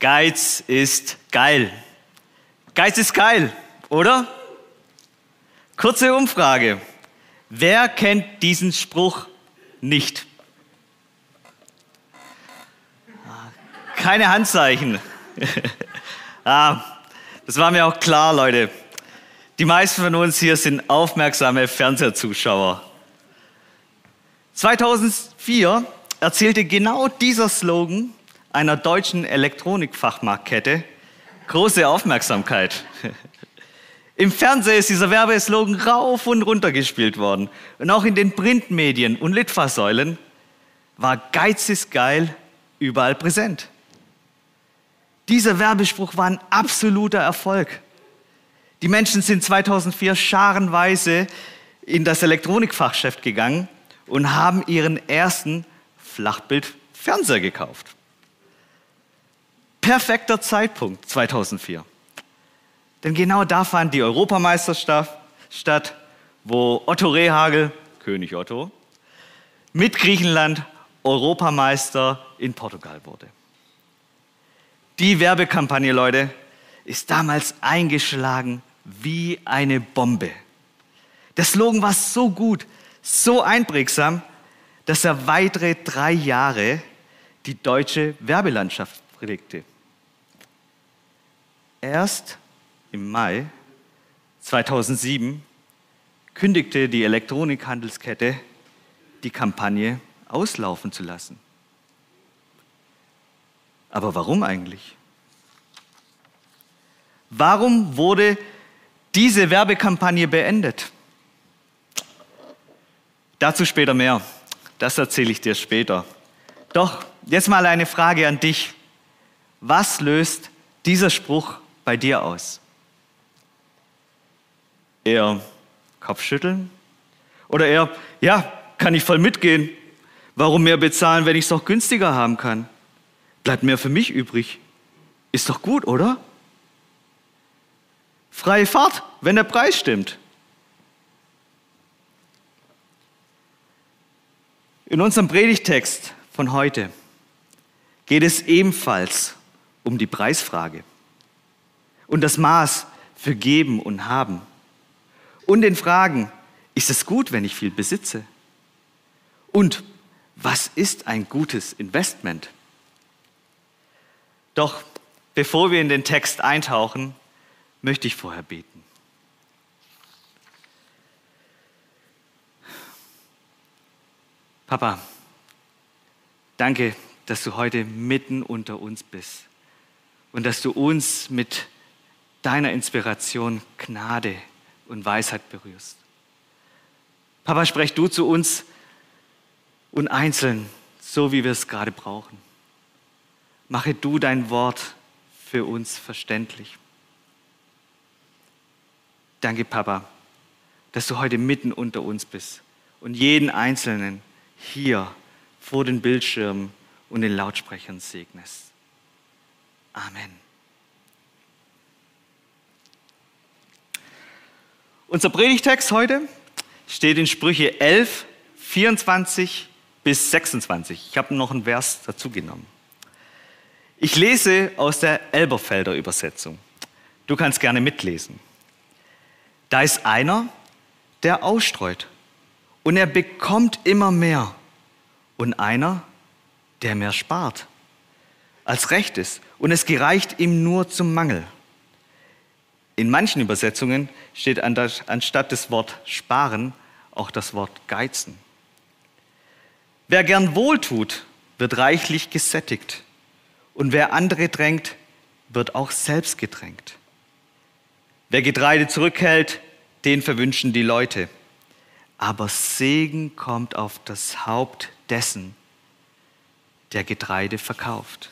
Geiz ist geil. Geiz ist geil, oder? Kurze Umfrage. Wer kennt diesen Spruch nicht? Keine Handzeichen. ah, das war mir auch klar, Leute. Die meisten von uns hier sind aufmerksame Fernsehzuschauer. 2004 erzählte genau dieser Slogan einer deutschen Elektronikfachmarktkette große Aufmerksamkeit. Im Fernsehen ist dieser Werbeslogan rauf und runter gespielt worden. Und auch in den Printmedien und Litfaßsäulen war Geiz ist geil überall präsent. Dieser Werbespruch war ein absoluter Erfolg. Die Menschen sind 2004 scharenweise in das Elektronikfachgeschäft gegangen und haben ihren ersten Flachbildfernseher gekauft. Perfekter Zeitpunkt 2004. Denn genau da fand die Europameisterschaft statt, wo Otto Rehagel, König Otto, mit Griechenland Europameister in Portugal wurde. Die Werbekampagne, Leute, ist damals eingeschlagen wie eine Bombe. Der Slogan war so gut, so einprägsam, dass er weitere drei Jahre die deutsche Werbelandschaft prägte. Erst im Mai 2007 kündigte die Elektronikhandelskette die Kampagne auslaufen zu lassen. Aber warum eigentlich? Warum wurde diese Werbekampagne beendet? Dazu später mehr. Das erzähle ich dir später. Doch jetzt mal eine Frage an dich. Was löst dieser Spruch bei dir aus? Eher Kopfschütteln? Oder eher, ja, kann ich voll mitgehen. Warum mehr bezahlen, wenn ich es auch günstiger haben kann? Bleibt mehr für mich übrig. Ist doch gut, oder? Freie Fahrt, wenn der Preis stimmt. In unserem Predigtext von heute geht es ebenfalls um die Preisfrage und das Maß für Geben und Haben und den Fragen, ist es gut, wenn ich viel besitze? Und was ist ein gutes Investment? Doch bevor wir in den Text eintauchen, möchte ich vorher beten. Papa, danke, dass du heute mitten unter uns bist und dass du uns mit deiner Inspiration, Gnade und Weisheit berührst. Papa, sprech du zu uns und einzeln, so wie wir es gerade brauchen. Mache du dein Wort für uns verständlich. Danke, Papa, dass du heute mitten unter uns bist und jeden Einzelnen hier vor den Bildschirmen und den Lautsprechern segnest. Amen. Unser Predigtext heute steht in Sprüche 11, 24 bis 26. Ich habe noch einen Vers dazu genommen. Ich lese aus der Elberfelder Übersetzung. Du kannst gerne mitlesen. Da ist einer, der ausstreut und er bekommt immer mehr. Und einer, der mehr spart, als recht ist. Und es gereicht ihm nur zum Mangel. In manchen Übersetzungen steht anstatt des Wort sparen auch das Wort geizen. Wer gern wohltut, wird reichlich gesättigt. Und wer andere drängt, wird auch selbst gedrängt. Wer Getreide zurückhält, den verwünschen die Leute. Aber Segen kommt auf das Haupt dessen, der Getreide verkauft.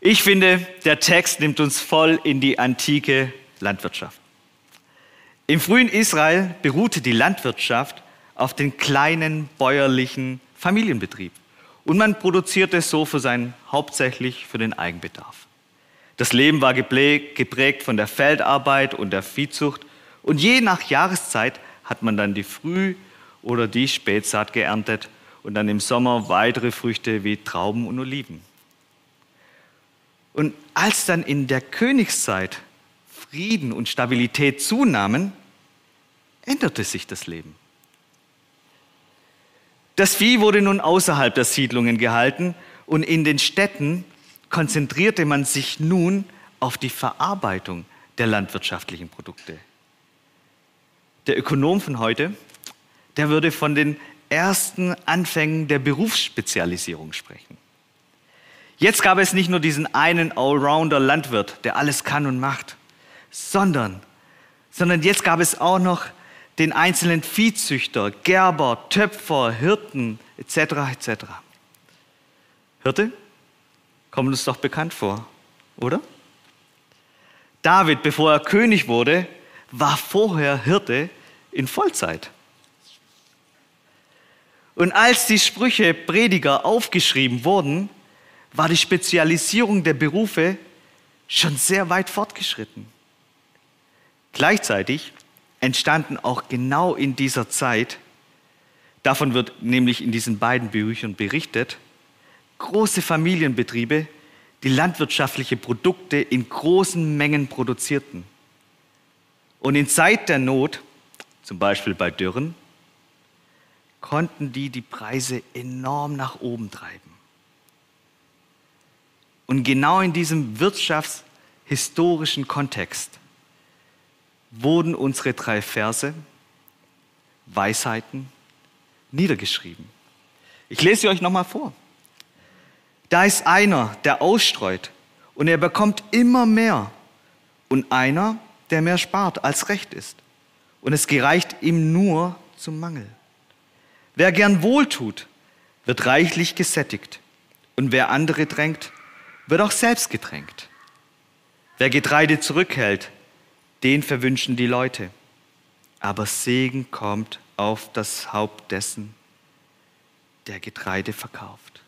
Ich finde, der Text nimmt uns voll in die antike Landwirtschaft. Im frühen Israel beruhte die Landwirtschaft auf den kleinen bäuerlichen Familienbetrieb. Und man produzierte so für sein, hauptsächlich für den Eigenbedarf. Das Leben war geprägt von der Feldarbeit und der Viehzucht. Und je nach Jahreszeit hat man dann die Früh- oder die Spätsaat geerntet und dann im Sommer weitere Früchte wie Trauben und Oliven. Und als dann in der Königszeit Frieden und Stabilität zunahmen, änderte sich das Leben. Das Vieh wurde nun außerhalb der Siedlungen gehalten und in den Städten konzentrierte man sich nun auf die Verarbeitung der landwirtschaftlichen Produkte. Der Ökonom von heute, der würde von den ersten Anfängen der Berufsspezialisierung sprechen. Jetzt gab es nicht nur diesen einen Allrounder Landwirt, der alles kann und macht, sondern, sondern jetzt gab es auch noch den einzelnen Viehzüchter, Gerber, Töpfer, Hirten etc. etc. Hirte? Kommt uns doch bekannt vor, oder? David, bevor er König wurde, war vorher Hirte in Vollzeit. Und als die Sprüche Prediger aufgeschrieben wurden, war die Spezialisierung der Berufe schon sehr weit fortgeschritten. Gleichzeitig entstanden auch genau in dieser Zeit, davon wird nämlich in diesen beiden Büchern berichtet, große Familienbetriebe, die landwirtschaftliche Produkte in großen Mengen produzierten. Und in Zeit der Not, zum Beispiel bei Dürren, konnten die die Preise enorm nach oben treiben. Und genau in diesem wirtschaftshistorischen Kontext wurden unsere drei Verse, Weisheiten, niedergeschrieben. Ich lese sie euch nochmal vor. Da ist einer, der ausstreut und er bekommt immer mehr und einer, der mehr spart, als recht ist. Und es gereicht ihm nur zum Mangel. Wer gern wohltut, wird reichlich gesättigt. Und wer andere drängt, wird auch selbst gedrängt. Wer Getreide zurückhält, den verwünschen die Leute. Aber Segen kommt auf das Haupt dessen, der Getreide verkauft.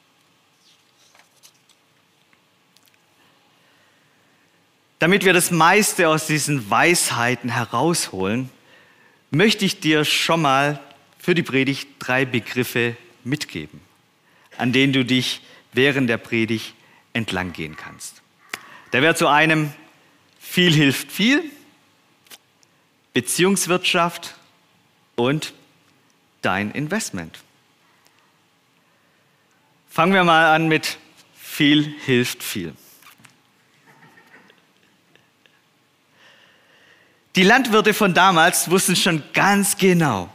Damit wir das meiste aus diesen Weisheiten herausholen, möchte ich dir schon mal für die Predigt drei Begriffe mitgeben, an denen du dich während der Predigt entlang gehen kannst. Da wäre zu einem viel hilft viel, Beziehungswirtschaft und dein Investment. Fangen wir mal an mit viel hilft viel. Die Landwirte von damals wussten schon ganz genau,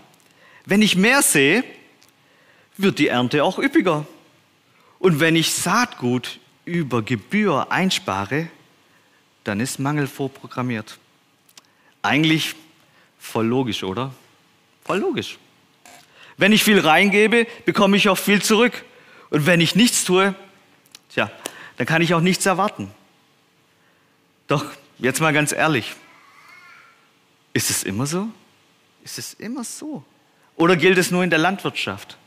wenn ich mehr sehe, wird die Ernte auch üppiger. Und wenn ich Saatgut über Gebühr einspare, dann ist Mangel vorprogrammiert. Eigentlich voll logisch, oder? Voll logisch. Wenn ich viel reingebe, bekomme ich auch viel zurück. Und wenn ich nichts tue, tja, dann kann ich auch nichts erwarten. Doch jetzt mal ganz ehrlich, ist es immer so? Ist es immer so? Oder gilt es nur in der Landwirtschaft?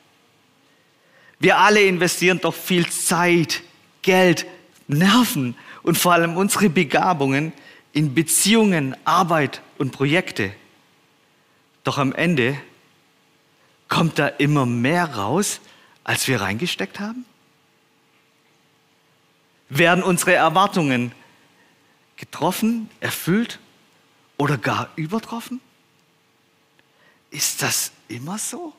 Wir alle investieren doch viel Zeit, Geld, Nerven und vor allem unsere Begabungen in Beziehungen, Arbeit und Projekte. Doch am Ende kommt da immer mehr raus, als wir reingesteckt haben? Werden unsere Erwartungen getroffen, erfüllt oder gar übertroffen? Ist das immer so?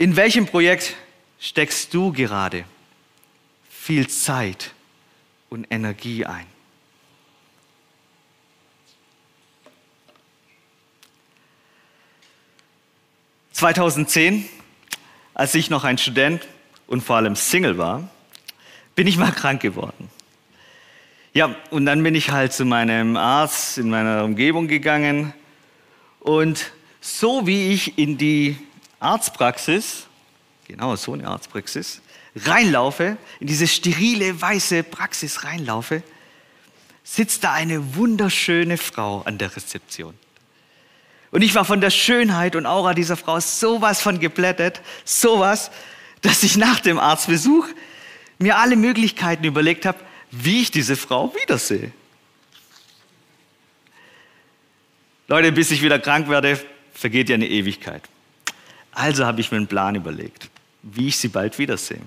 In welchem Projekt steckst du gerade viel Zeit und Energie ein? ...2010, als ich noch ein Student und vor allem Single war, bin ich mal krank geworden. Ja, und dann bin ich halt zu meinem Arzt in meiner Umgebung gegangen und so wie ich in die Arztpraxis, genau so eine Arztpraxis, reinlaufe, in diese sterile weiße Praxis reinlaufe, sitzt da eine wunderschöne Frau an der Rezeption. Und ich war von der Schönheit und Aura dieser Frau sowas von geblättert, sowas, dass ich nach dem Arztbesuch mir alle Möglichkeiten überlegt habe, wie ich diese Frau wiedersehe. Leute, bis ich wieder krank werde, vergeht ja eine Ewigkeit. Also habe ich mir einen Plan überlegt, wie ich sie bald wiedersehe.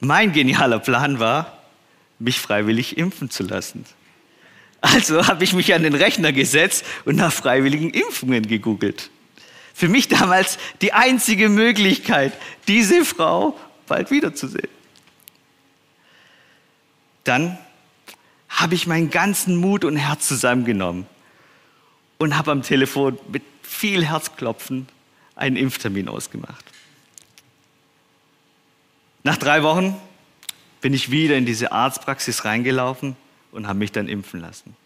Mein genialer Plan war, mich freiwillig impfen zu lassen. Also habe ich mich an den Rechner gesetzt und nach freiwilligen Impfungen gegoogelt. Für mich damals die einzige Möglichkeit, diese Frau bald wiederzusehen. Dann habe ich meinen ganzen Mut und Herz zusammengenommen und habe am Telefon mit viel Herzklopfen einen Impftermin ausgemacht. Nach drei Wochen bin ich wieder in diese Arztpraxis reingelaufen und habe mich dann impfen lassen.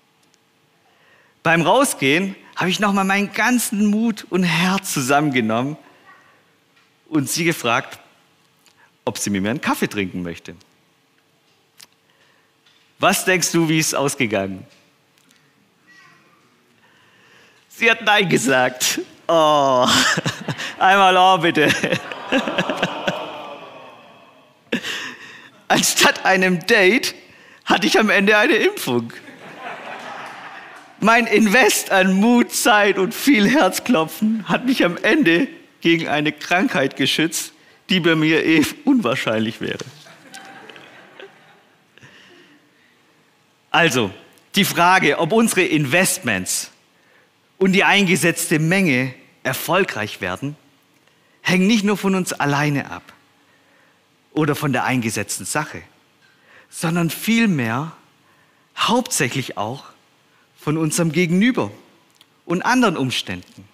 Beim Rausgehen habe ich nochmal meinen ganzen Mut und Herz zusammengenommen und sie gefragt, ob sie mir einen Kaffee trinken möchte. Was denkst du, wie es ausgegangen? Sie hat Nein gesagt. Oh, einmal Oh bitte. Anstatt einem Date hatte ich am Ende eine Impfung. Mein Invest an Mut, Zeit und viel Herzklopfen hat mich am Ende gegen eine Krankheit geschützt, die bei mir eh unwahrscheinlich wäre. Also, die Frage, ob unsere Investments und die eingesetzte Menge erfolgreich werden, hängt nicht nur von uns alleine ab oder von der eingesetzten Sache, sondern vielmehr hauptsächlich auch von unserem Gegenüber und anderen Umständen.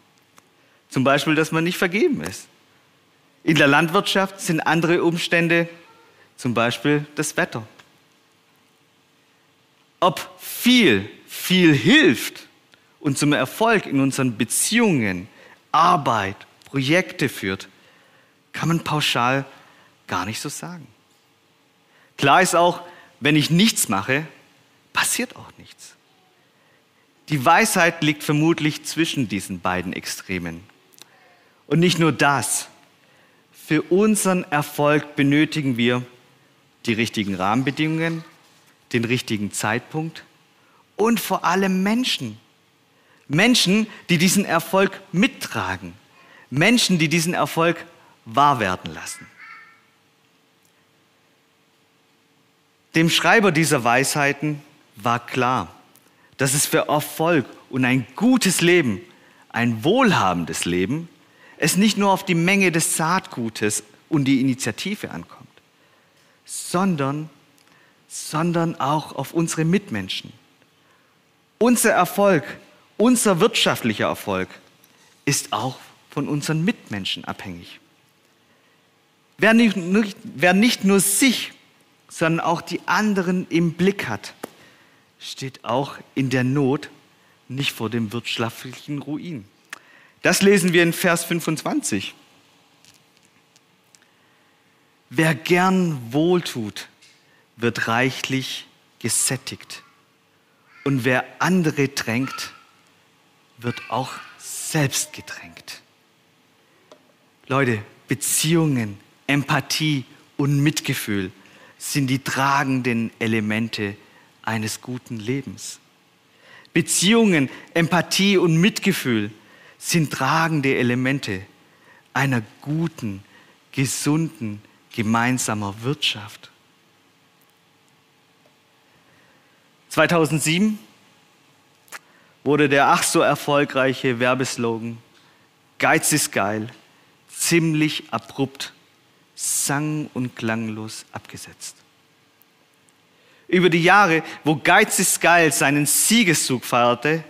Zum Beispiel, dass man nicht vergeben ist. In der Landwirtschaft sind andere Umstände, zum Beispiel das Wetter. Ob viel, viel hilft und zum Erfolg in unseren Beziehungen, Arbeit, Projekte führt, kann man pauschal gar nicht so sagen. Klar ist auch, wenn ich nichts mache, passiert auch nichts. Die Weisheit liegt vermutlich zwischen diesen beiden Extremen. Und nicht nur das. Für unseren Erfolg benötigen wir die richtigen Rahmenbedingungen, den richtigen Zeitpunkt und vor allem Menschen. Menschen, die diesen Erfolg mittragen. Menschen, die diesen Erfolg wahr werden lassen. Dem Schreiber dieser Weisheiten war klar, dass es für Erfolg und ein gutes Leben, ein wohlhabendes Leben, es nicht nur auf die Menge des Saatgutes und die Initiative ankommt, sondern, sondern auch auf unsere Mitmenschen. Unser Erfolg, unser wirtschaftlicher Erfolg ist auch von unseren Mitmenschen abhängig. Wer nicht, wer nicht nur sich sondern auch die anderen im Blick hat, steht auch in der Not nicht vor dem wirtschaftlichen Ruin. Das lesen wir in Vers 25. Wer gern wohltut, wird reichlich gesättigt. Und wer andere drängt, wird auch selbst gedrängt. Leute, Beziehungen, Empathie und Mitgefühl sind die tragenden Elemente eines guten Lebens. Beziehungen, Empathie und Mitgefühl sind tragende Elemente einer guten, gesunden, gemeinsamer Wirtschaft. 2007 wurde der ach so erfolgreiche Werbeslogan Geiz ist geil ziemlich abrupt sang- und klanglos abgesetzt. Über die Jahre, wo Geiz ist geil seinen Siegeszug feierte,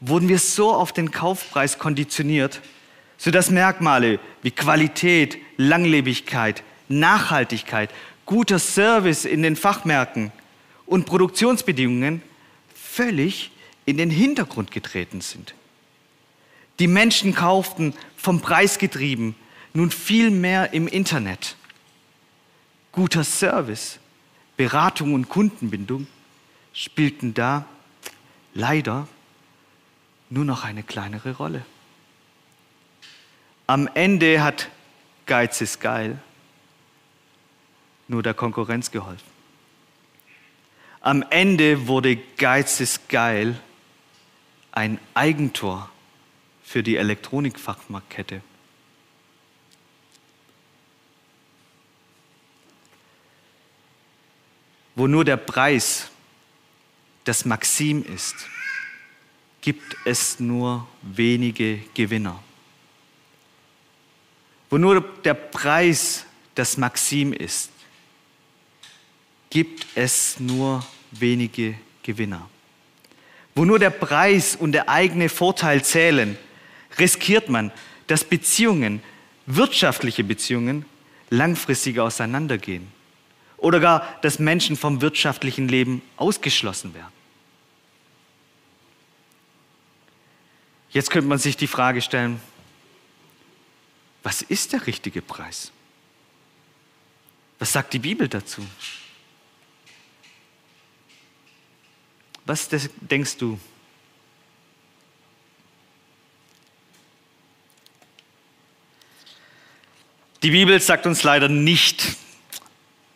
wurden wir so auf den Kaufpreis konditioniert, sodass Merkmale wie Qualität, Langlebigkeit, Nachhaltigkeit, guter Service in den Fachmärkten und Produktionsbedingungen völlig in den Hintergrund getreten sind. Die Menschen kauften vom Preis getrieben nun viel mehr im Internet. Guter Service, Beratung und Kundenbindung spielten da leider nur noch eine kleinere Rolle. Am Ende hat Geiz ist geil nur der Konkurrenz geholfen. Am Ende wurde Geiz ist geil ein Eigentor für die Elektronikfachmarktkette. Wo nur der Preis das Maxim ist, gibt es nur wenige Gewinner. Wo nur der Preis das Maxim ist, gibt es nur wenige Gewinner. Wo nur der Preis und der eigene Vorteil zählen, riskiert man, dass Beziehungen, wirtschaftliche Beziehungen, langfristig auseinandergehen. Oder gar, dass Menschen vom wirtschaftlichen Leben ausgeschlossen werden. Jetzt könnte man sich die Frage stellen, was ist der richtige Preis? Was sagt die Bibel dazu? Was denkst du? Die Bibel sagt uns leider nicht,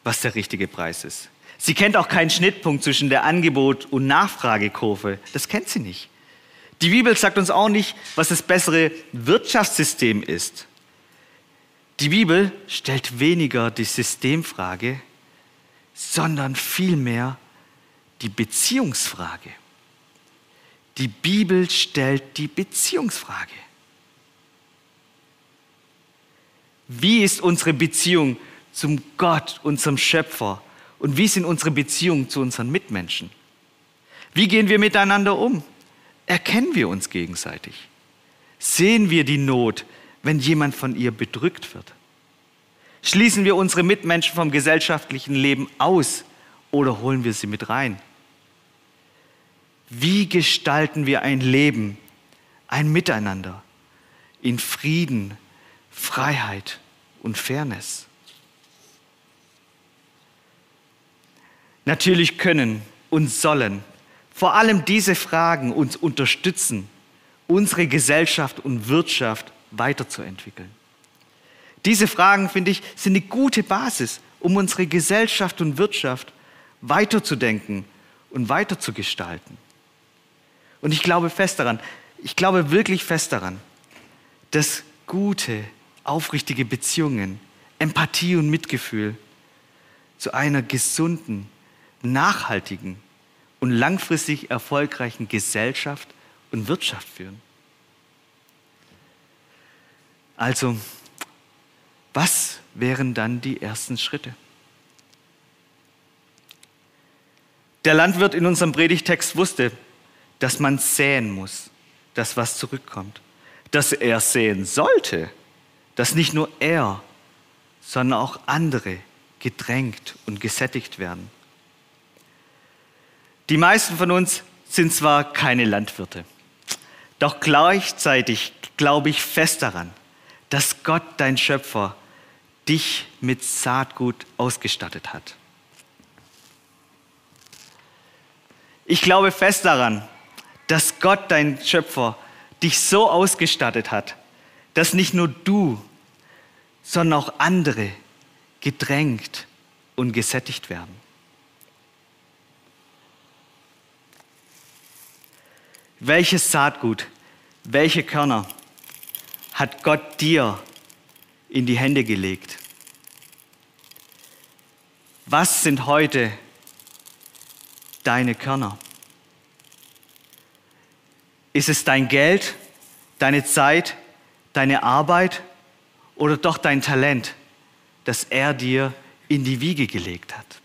was der richtige Preis ist. Sie kennt auch keinen Schnittpunkt zwischen der Angebot- und Nachfragekurve. Das kennt sie nicht. Die Bibel sagt uns auch nicht, was das bessere Wirtschaftssystem ist. Die Bibel stellt weniger die Systemfrage, sondern vielmehr die Beziehungsfrage. Die Bibel stellt die Beziehungsfrage. Wie ist unsere Beziehung zum Gott, unserem Schöpfer? Und wie sind unsere Beziehungen zu unseren Mitmenschen? Wie gehen wir miteinander um? Erkennen wir uns gegenseitig? Sehen wir die Not, wenn jemand von ihr bedrückt wird? Schließen wir unsere Mitmenschen vom gesellschaftlichen Leben aus oder holen wir sie mit rein? Wie gestalten wir ein Leben, ein Miteinander in Frieden, Freiheit und Fairness? Natürlich können und sollen vor allem diese Fragen uns unterstützen, unsere Gesellschaft und Wirtschaft weiterzuentwickeln. Diese Fragen, finde ich, sind eine gute Basis, um unsere Gesellschaft und Wirtschaft weiterzudenken und weiterzugestalten. Und ich glaube fest daran, ich glaube wirklich fest daran, dass gute, aufrichtige Beziehungen, Empathie und Mitgefühl zu einer gesunden, nachhaltigen und langfristig erfolgreichen Gesellschaft und Wirtschaft führen. Also, was wären dann die ersten Schritte? Der Landwirt in unserem Predigtext wusste, dass man säen muss, dass was zurückkommt. Dass er säen sollte, dass nicht nur er, sondern auch andere gedrängt und gesättigt werden. Die meisten von uns sind zwar keine Landwirte, doch gleichzeitig glaube ich fest daran, dass Gott, dein Schöpfer, dich mit Saatgut ausgestattet hat. Ich glaube fest daran, dass Gott, dein Schöpfer, dich so ausgestattet hat, dass nicht nur du, sondern auch andere gedrängt und gesättigt werden. Welches Saatgut, welche Körner hat Gott dir in die Hände gelegt? Was sind heute deine Körner? Ist es dein Geld, deine Zeit, deine Arbeit oder doch dein Talent, das er dir in die Wiege gelegt hat?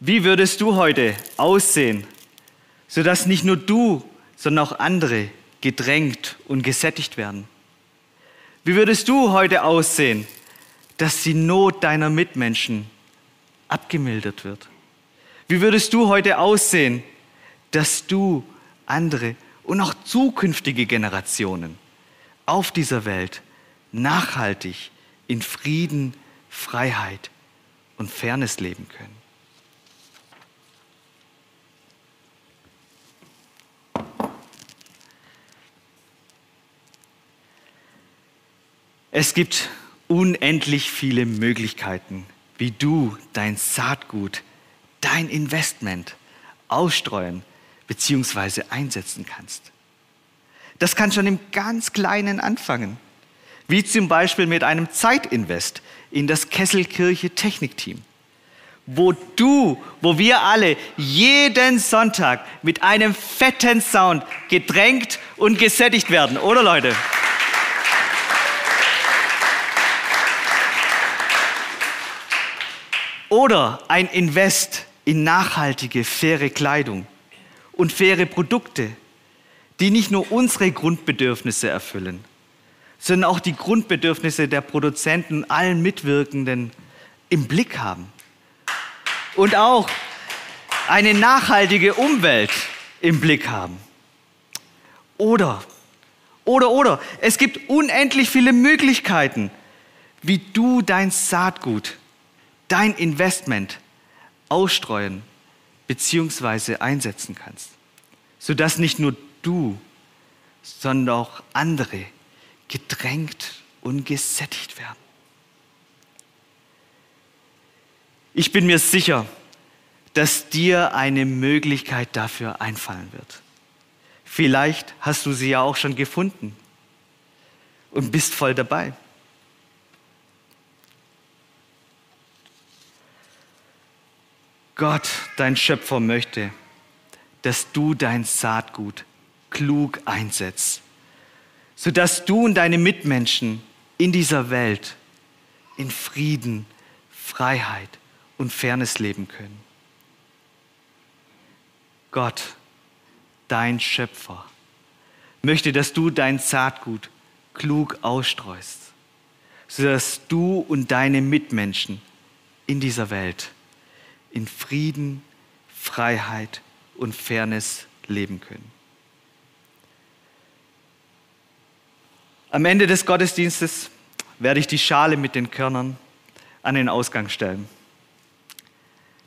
Wie würdest du heute aussehen, sodass nicht nur du, sondern auch andere gedrängt und gesättigt werden? Wie würdest du heute aussehen, dass die Not deiner Mitmenschen abgemildert wird? Wie würdest du heute aussehen, dass du andere und auch zukünftige Generationen auf dieser Welt nachhaltig in Frieden, Freiheit und Fairness leben können. Es gibt unendlich viele Möglichkeiten, wie du dein Saatgut, dein Investment ausstreuen bzw. einsetzen kannst. Das kann schon im ganz Kleinen anfangen, wie zum Beispiel mit einem Zeitinvest in das Kesselkirche Technikteam, wo du, wo wir alle jeden Sonntag mit einem fetten Sound gedrängt und gesättigt werden, oder Leute? Oder ein Invest in nachhaltige, faire Kleidung und faire Produkte, die nicht nur unsere Grundbedürfnisse erfüllen, sondern auch die Grundbedürfnisse der Produzenten allen Mitwirkenden im Blick haben. Und auch eine nachhaltige Umwelt im Blick haben. Oder, oder, oder, es gibt unendlich viele Möglichkeiten, wie du dein Saatgut, dein Investment ausstreuen bzw. einsetzen kannst, sodass nicht nur du, sondern auch andere gedrängt und gesättigt werden. Ich bin mir sicher, dass dir eine Möglichkeit dafür einfallen wird. Vielleicht hast du sie ja auch schon gefunden und bist voll dabei. Gott, dein Schöpfer, möchte, dass du dein Saatgut klug einsetzt, sodass du und deine Mitmenschen in dieser Welt in Frieden, Freiheit und Fairness leben können. Gott, dein Schöpfer, möchte, dass du dein Saatgut klug ausstreust, sodass du und deine Mitmenschen in dieser Welt in Frieden, Freiheit und Fairness leben können. Am Ende des Gottesdienstes werde ich die Schale mit den Körnern an den Ausgang stellen.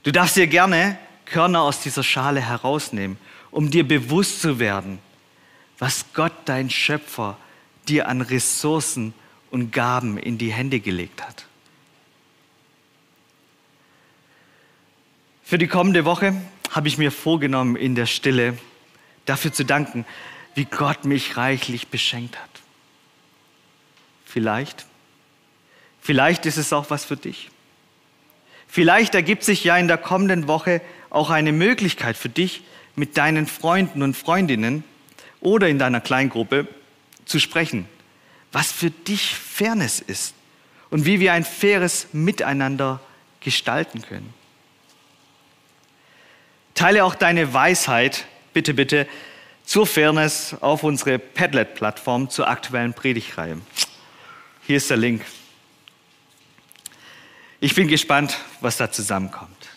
Du darfst dir gerne Körner aus dieser Schale herausnehmen, um dir bewusst zu werden, was Gott, dein Schöpfer, dir an Ressourcen und Gaben in die Hände gelegt hat. Für die kommende Woche habe ich mir vorgenommen, in der Stille dafür zu danken, wie Gott mich reichlich beschenkt hat. Vielleicht, vielleicht ist es auch was für dich. Vielleicht ergibt sich ja in der kommenden Woche auch eine Möglichkeit für dich, mit deinen Freunden und Freundinnen oder in deiner Kleingruppe zu sprechen, was für dich Fairness ist und wie wir ein faires Miteinander gestalten können. Teile auch deine Weisheit, bitte, bitte, zur Fairness auf unsere Padlet-Plattform zur aktuellen Predigreihe. Hier ist der Link. Ich bin gespannt, was da zusammenkommt.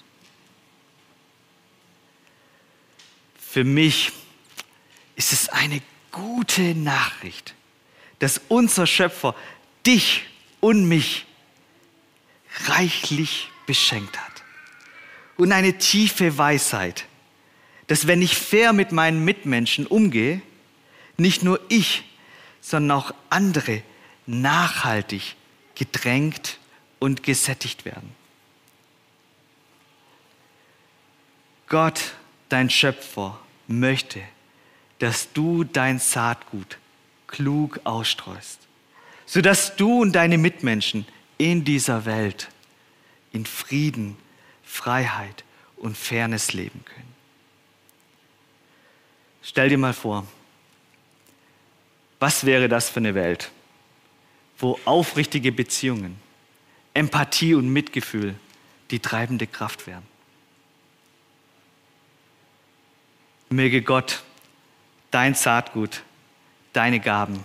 Für mich ist es eine gute Nachricht, dass unser Schöpfer dich und mich reichlich beschenkt hat und eine tiefe Weisheit, dass wenn ich fair mit meinen Mitmenschen umgehe, nicht nur ich, sondern auch andere nachhaltig gedrängt und gesättigt werden. Gott, dein Schöpfer, möchte, dass du dein Saatgut klug ausstreust, sodass du und deine Mitmenschen in dieser Welt in Frieden Freiheit und Fairness leben können. Stell dir mal vor, was wäre das für eine Welt, wo aufrichtige Beziehungen, Empathie und Mitgefühl die treibende Kraft wären. Möge Gott dein Saatgut, deine Gaben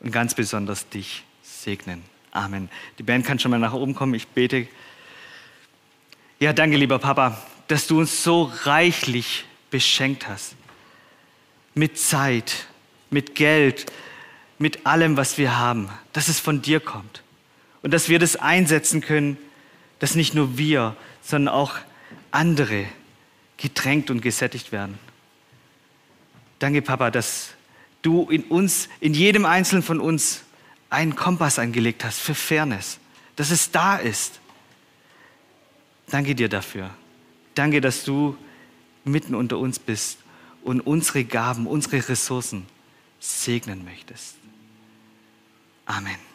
und ganz besonders dich segnen. Amen. Die Band kann schon mal nach oben kommen. Ich bete ja, danke, lieber Papa, dass du uns so reichlich beschenkt hast. Mit Zeit, mit Geld, mit allem, was wir haben, dass es von dir kommt. Und dass wir das einsetzen können, dass nicht nur wir, sondern auch andere getränkt und gesättigt werden. Danke, Papa, dass du in uns, in jedem Einzelnen von uns, einen Kompass angelegt hast für Fairness, dass es da ist Danke dir dafür. Danke, dass du mitten unter uns bist und unsere Gaben, unsere Ressourcen segnen möchtest. Amen.